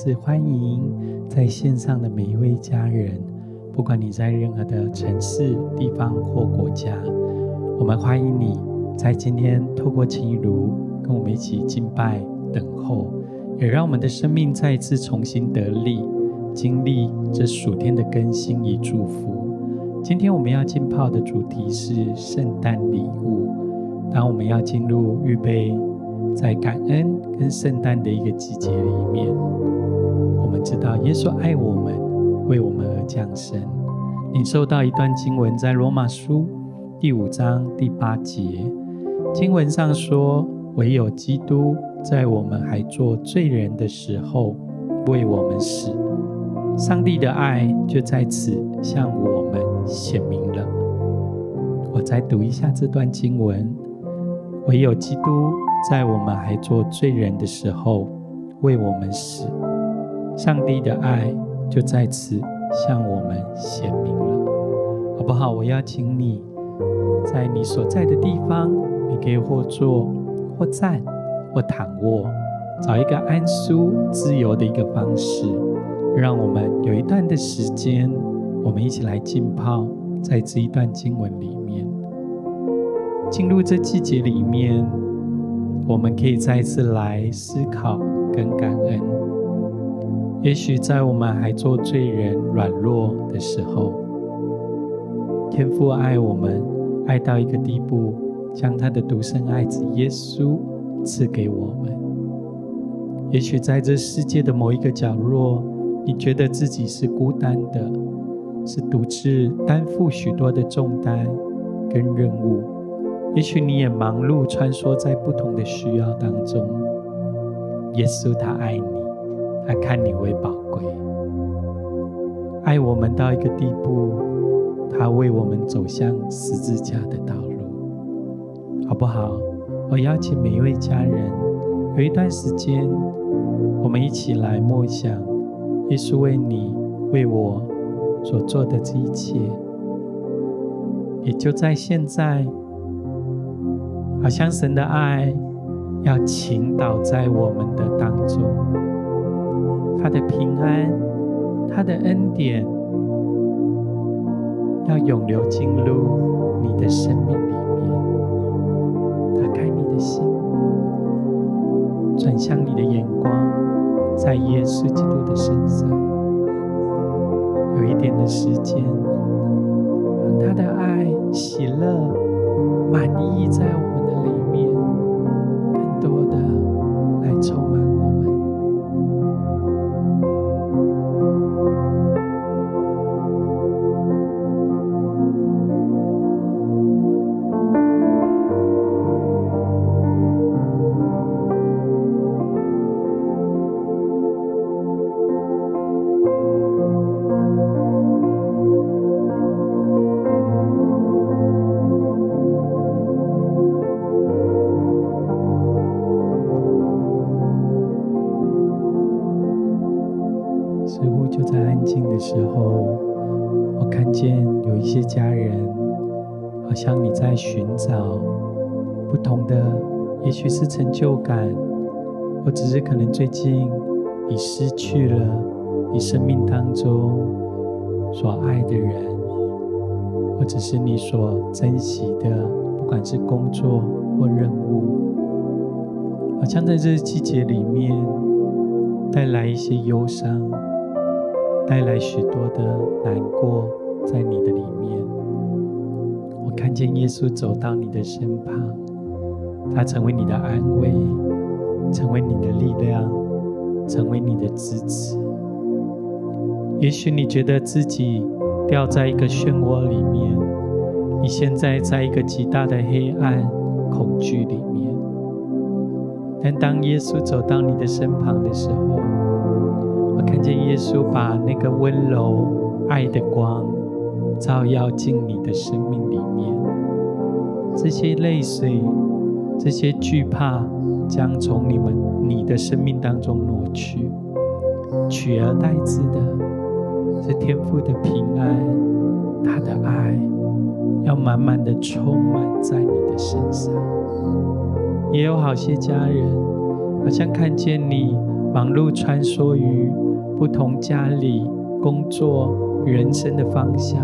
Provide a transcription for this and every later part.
是欢迎在线上的每一位家人，不管你在任何的城市、地方或国家，我们欢迎你在今天透过情如跟我们一起敬拜、等候，也让我们的生命再一次重新得力，经历这暑天的更新与祝福。今天我们要浸泡的主题是圣诞礼物。当我们要进入预备。在感恩跟圣诞的一个季节里面，知道耶稣爱我们，为我们而降生。领受到一段经文，在罗马书第五章第八节，经文上说：“唯有基督在我们还做罪人的时候为我们死，上帝的爱就在此向我们显明了。”我再读一下这段经文：“唯有基督。”在我们还做罪人的时候，为我们死，上帝的爱就在此向我们显明了，好不好？我邀请你，在你所在的地方，你可以或坐、或站、或躺卧，找一个安舒、自由的一个方式，让我们有一段的时间，我们一起来浸泡在这一段经文里面，进入这季节里面。我们可以再次来思考跟感恩。也许在我们还做罪人、软弱的时候，天父爱我们，爱到一个地步，将他的独生爱子耶稣赐给我们。也许在这世界的某一个角落，你觉得自己是孤单的，是独自担负许多的重担跟任务。也许你也忙碌穿梭在不同的需要当中，耶稣他爱你，他看你为宝贵，爱我们到一个地步，他为我们走向十字架的道路，好不好？我邀请每一位家人，有一段时间，我们一起来默想耶稣为你、为我所做的这一切，也就在现在。好像神的爱要倾倒在我们的当中，他的平安，他的恩典要涌流进入你的生命里面，打开你的心，转向你的眼光，在耶稣基督的身上，有一点的时间，让他的爱、喜乐、满溢在我们的。里面看见有一些家人，好像你在寻找不同的，也许是成就感，或者是可能最近你失去了你生命当中所爱的人，或者是你所珍惜的，不管是工作或任务，好像在这季节里面带来一些忧伤。带来许多的难过在你的里面。我看见耶稣走到你的身旁，他成为你的安慰，成为你的力量，成为你的支持。也许你觉得自己掉在一个漩涡里面，你现在在一个极大的黑暗、恐惧里面。但当耶稣走到你的身旁的时候，我看见耶稣把那个温柔爱的光照耀进你的生命里面，这些泪水、这些惧怕将从你们你的生命当中挪去，取而代之的是天父的平安，他的爱要满满的充满在你的身上。也有好些家人，好像看见你。忙碌穿梭于不同家里、工作、人生的方向，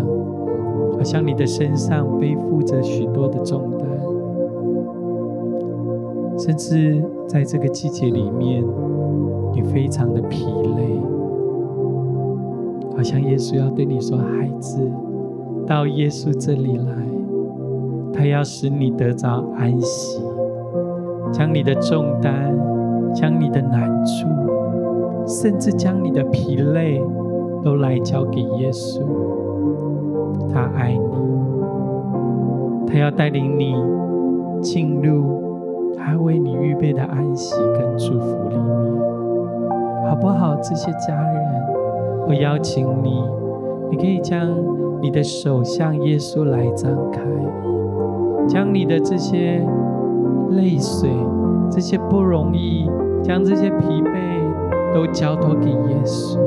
好像你的身上背负着许多的重担，甚至在这个季节里面，你非常的疲累，好像耶稣要对你说：“孩子，到耶稣这里来，他要使你得着安息，将你的重担，将你的难处，甚至将你的疲累，都来交给耶稣。他爱你，他要带领你进入他为你预备的安息跟祝福里面。”好不好？这些家人，我邀请你，你可以将你的手向耶稣来张开，将你的这些泪水、这些不容易，将这些疲惫都交托给耶稣。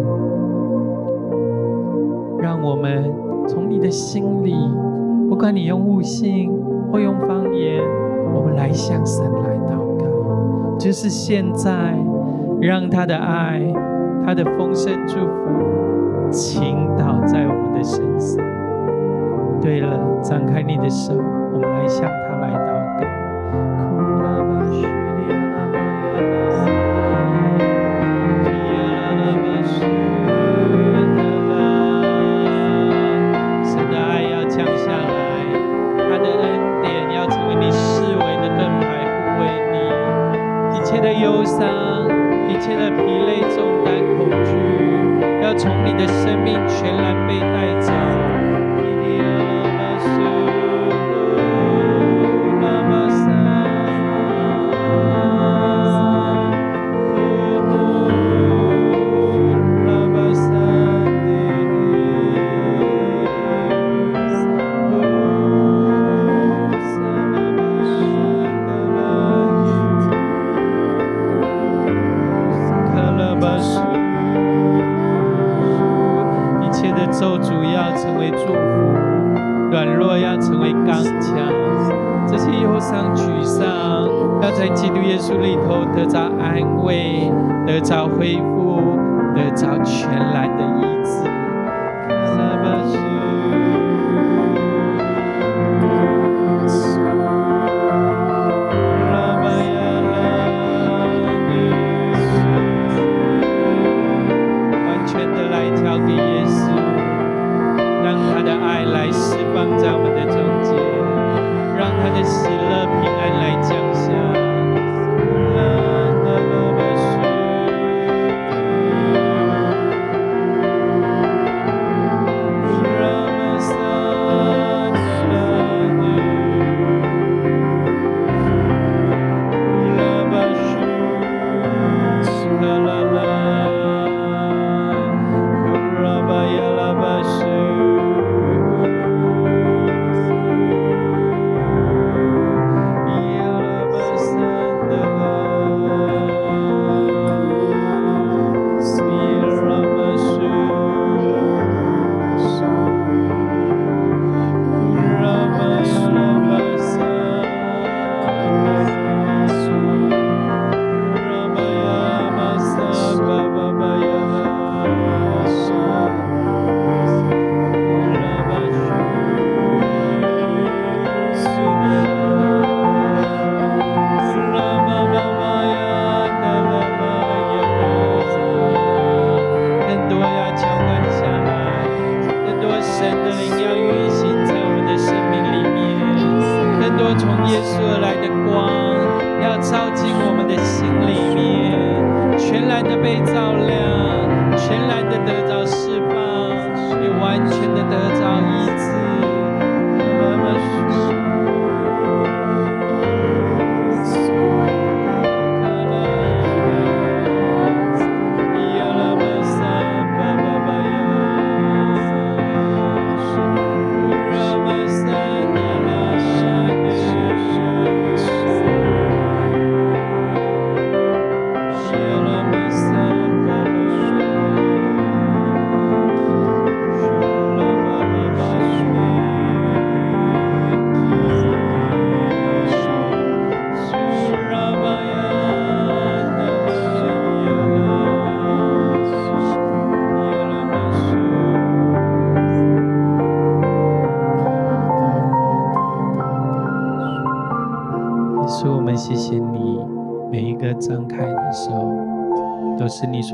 让我们从你的心里，不管你用悟性或用方言，我们来向神来祷告，就是现在。让他的爱，他的丰盛祝福倾倒在我们的身上。对了，张开你的手，我们来向他来基督耶稣里头得着安慰，得着恢复，得着全然的医治。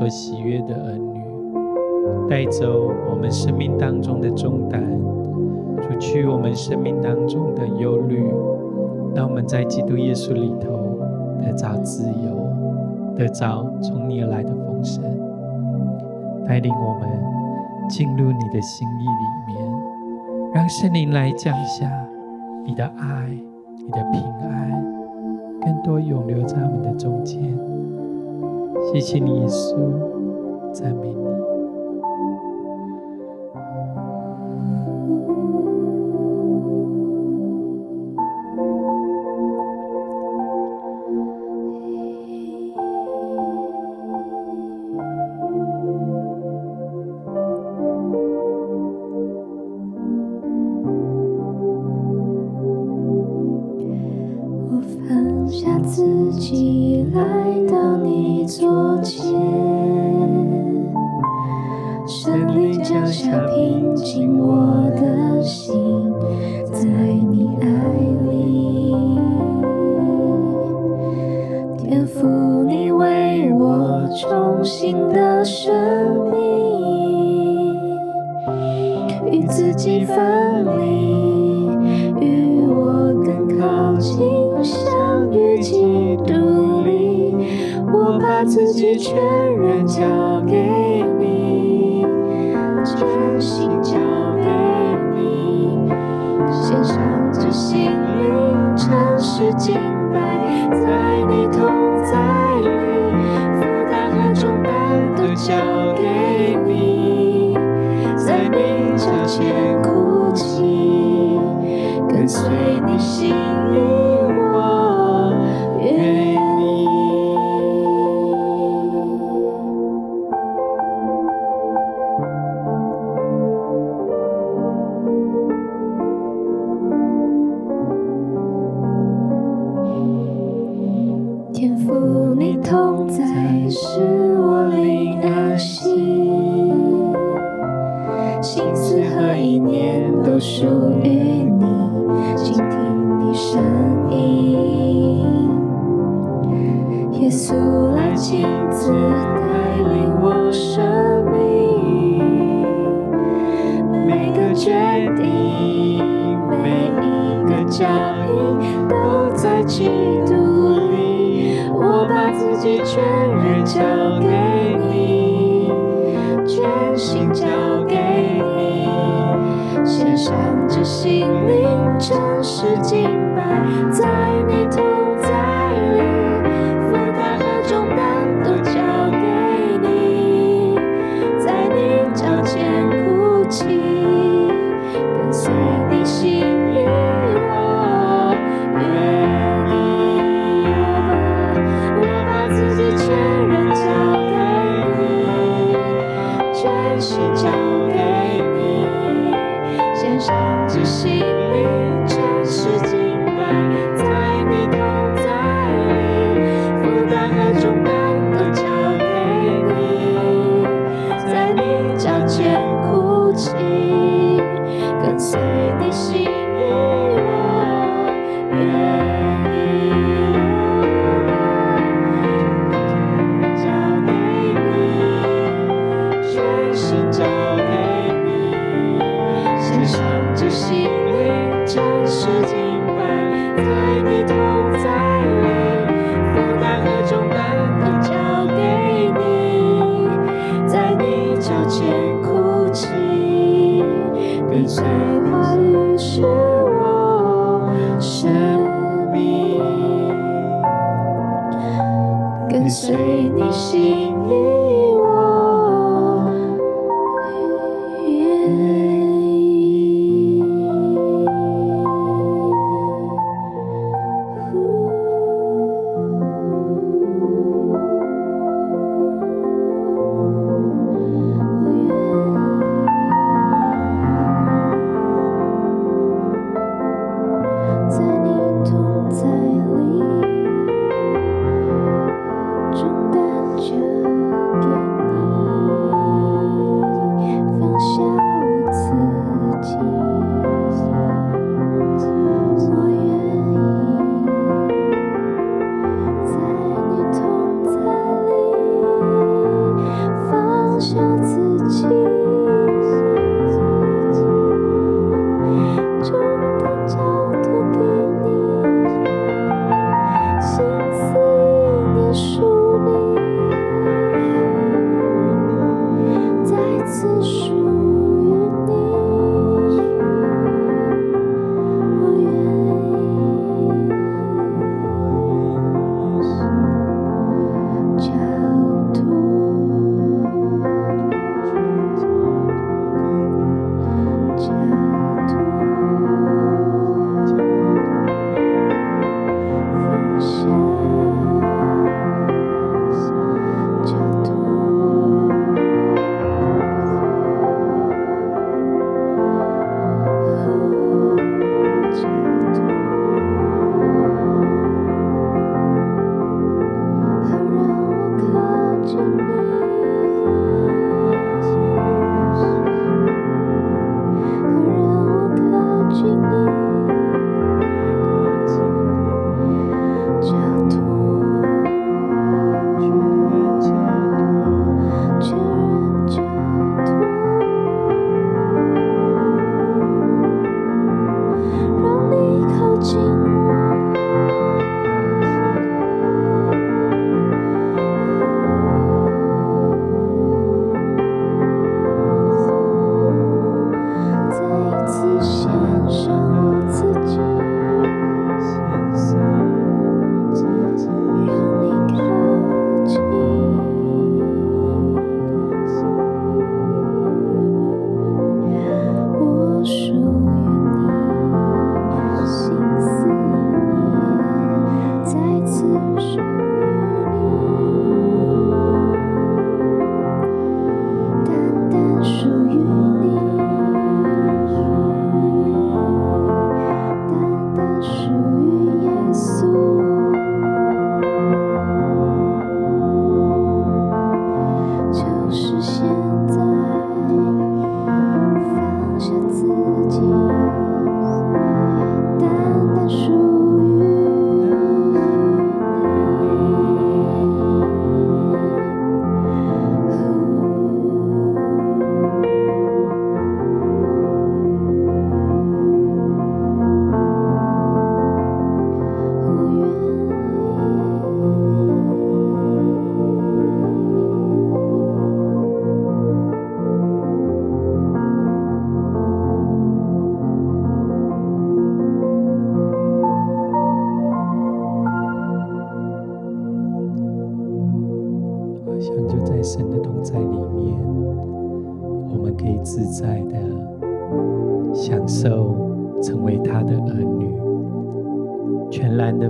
所喜悦的儿女，带走我们生命当中的重担，除去我们生命当中的忧虑，让我们在基督耶稣里头得着自由，得着从你而来的丰盛，带领我们进入你的心意里面，让圣灵来降下你的爱、你的平安，更多永留在我们的中间。谢谢你，耶稣，赞美你。想平静我的心，在你爱里，颠覆你为我重新的生命，与自己分离，与我更靠近，相遇基督里，我把自己全然交。世界。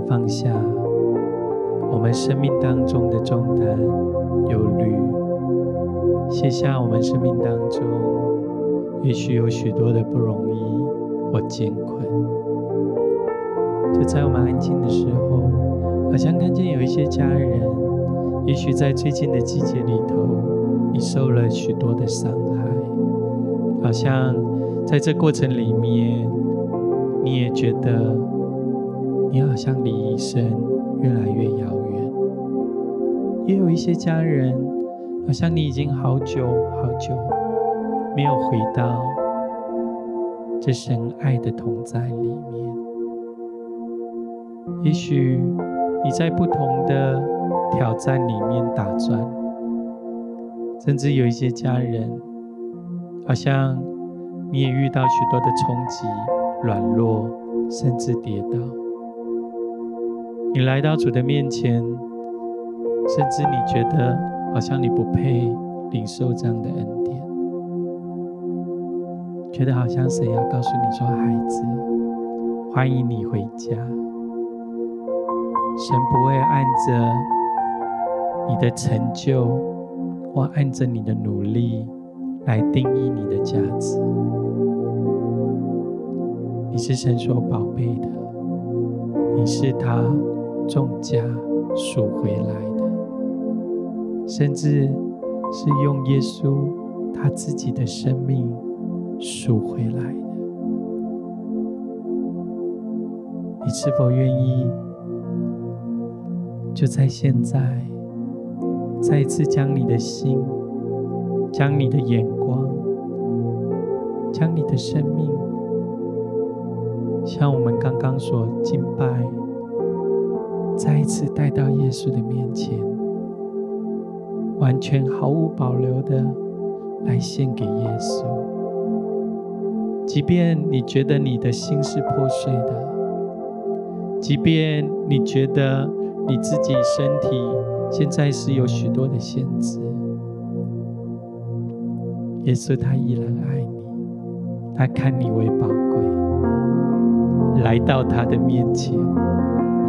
放下我们生命当中的重担、忧虑，卸下我们生命当中也许有许多的不容易或艰困。就在我们安静的时候，好像看见有一些家人，也许在最近的季节里头，你受了许多的伤害，好像在这过程里面，你也觉得你好像离医生越来越遥远。也有一些家人，好像你已经好久好久没有回到这神爱的同在里面。也许你在不同的挑战里面打转，甚至有一些家人，好像你也遇到许多的冲击、软弱，甚至跌倒。你来到主的面前，甚至你觉得好像你不配领受这样的恩典，觉得好像谁要告诉你说：“孩子，欢迎你回家。”神不会按着你的成就，或按着你的努力来定义你的价值。你是神所宝贝的，你是他重价赎回来的，甚至是用耶稣他自己的生命赎回来的。你是否愿意？就在现在，再一次将你的心、将你的眼光、将你的生命，像我们刚刚所敬拜，再一次带到耶稣的面前，完全毫无保留的来献给耶稣。即便你觉得你的心是破碎的，即便你觉得，你自己身体现在是有许多的限制，耶稣他依然爱你，他看你为宝贵，来到他的面前，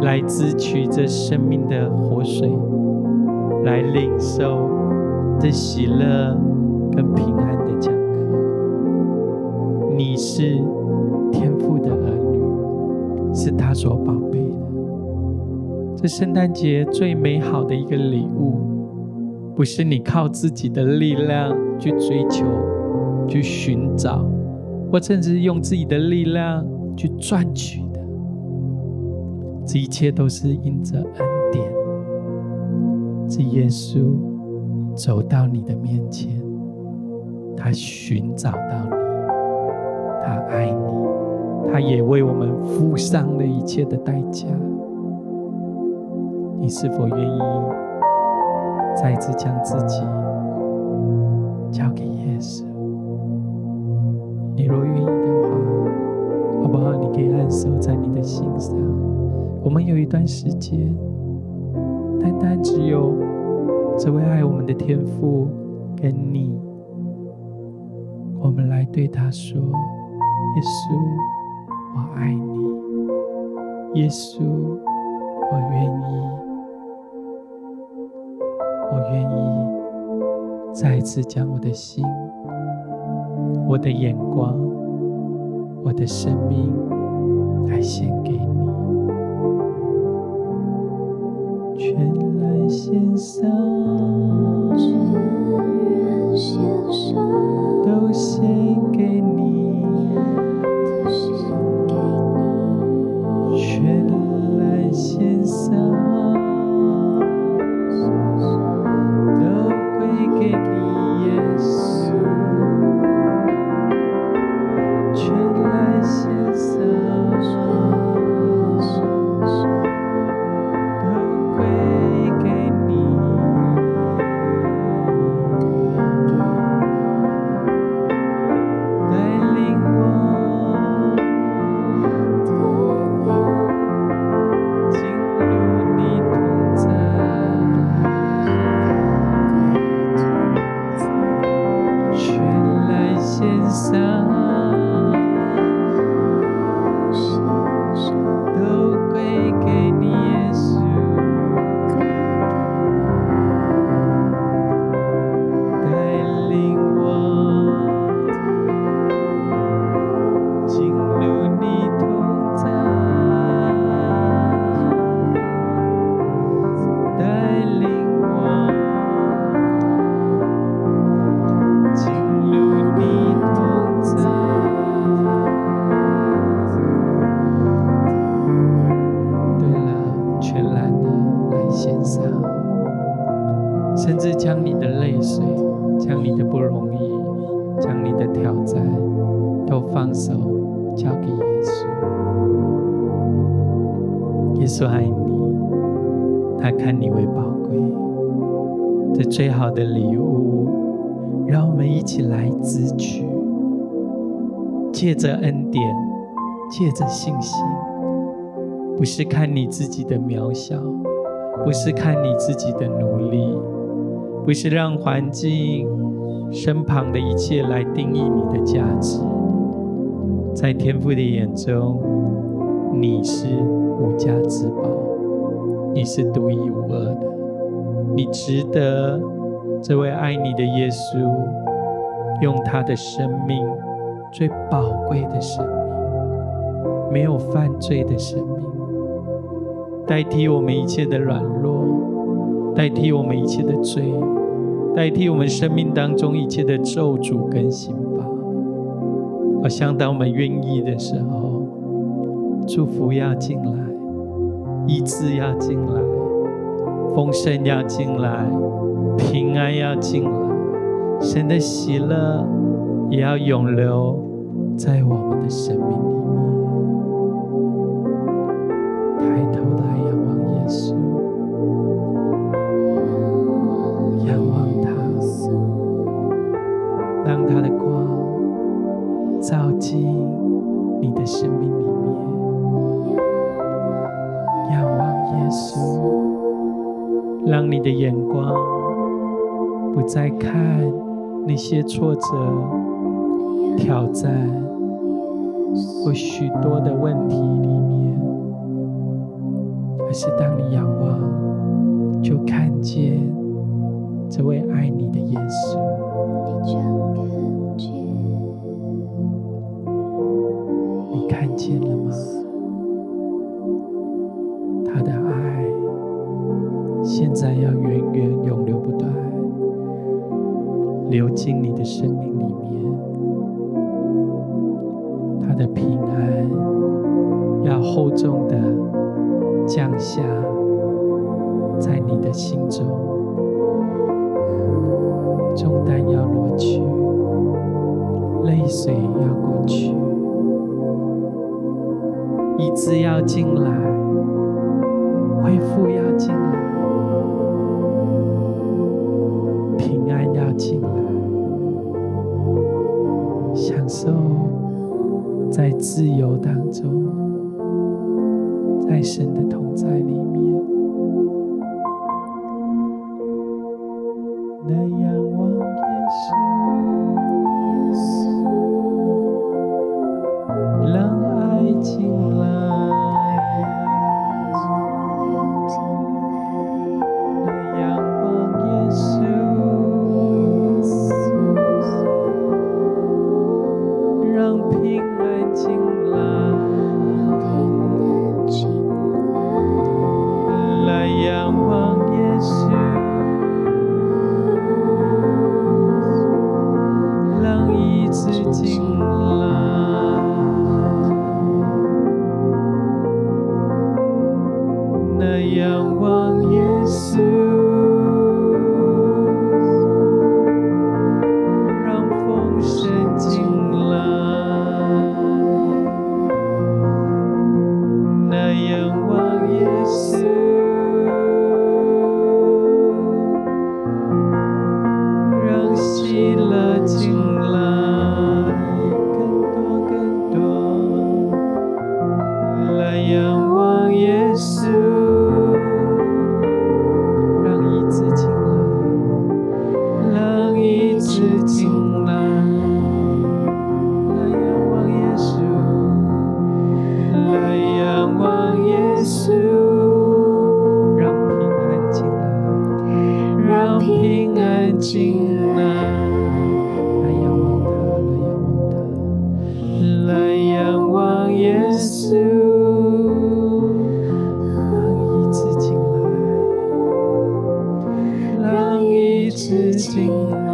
来支取这生命的活水，来领受这喜乐跟平安的讲课。你是天父的儿女，是他所宝贝的。这圣诞节最美好的一个礼物，不是你靠自己的力量去追求、去寻找，或甚至用自己的力量去赚取。这一切都是因着恩典，是耶稣走到你的面前，他寻找到你，他爱你，他也为我们付上了一切的代价。你是否愿意再次将自己交给耶稣？你若愿意的话，好不好？你可以按手在你的心上。我们有一段时间，单单只有这位爱我们的天父跟你，我们来对他说：“耶稣，我爱你。耶稣，我愿意。”我愿意再一次将我的心、我的眼光、我的生命来献给你，全然献上，全然献上，都献稣爱你，他看你为宝贵，这最好的礼物，让我们一起来支取，借着恩典，借着信心。不是看你自己的渺小，不是看你自己的努力，不是让环境、身旁的一切来定义你的价值。在天父的眼中，你是无价之宝，你是独一无二的，你值得这位爱你的耶稣用他的生命，最宝贵的生命，没有犯罪的生命。代替我们一切的软弱，代替我们一切的罪，代替我们生命当中一切的咒诅跟刑罚。而相当我们愿意的时候，祝福要进来，医治要进来，丰盛要进来，平安要进来，神的喜乐也要永留在我们的生命里。面在看那些挫折、挑战或许多的问题里面，而是当你仰望，就看见这位爱你的耶稣。厚重的降下在你的心中，重担要挪去，泪水要过去，医治要进来，恢复要进来。平安要进来，享受在自由当中，太深的。心。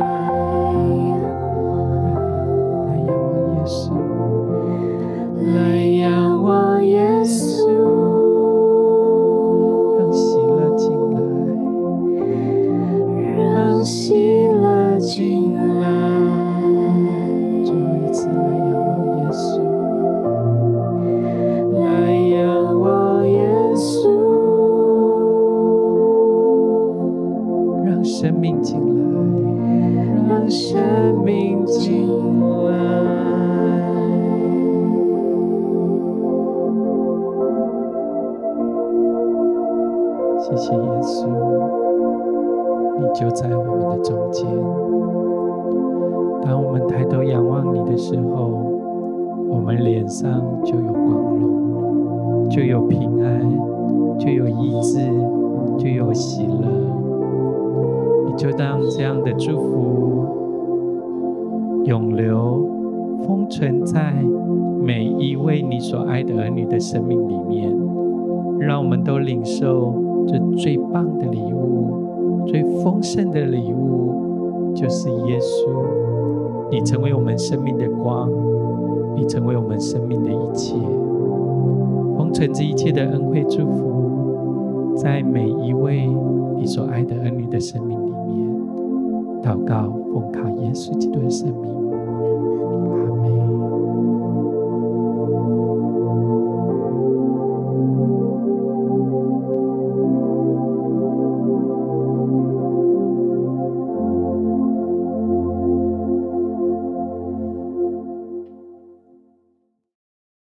来，就有医治，就有喜乐。你就当这样的祝福永留、封存在每一位你所爱的儿女的生命里面，让我们都领受。这最棒的礼物，最丰盛的礼物，就是耶稣。你成为我们生命的光，你成为我们生命的一切。封存这一切的恩惠祝福，在每一位你所爱的儿女的生命里面，祷告奉靠耶稣基督的圣名。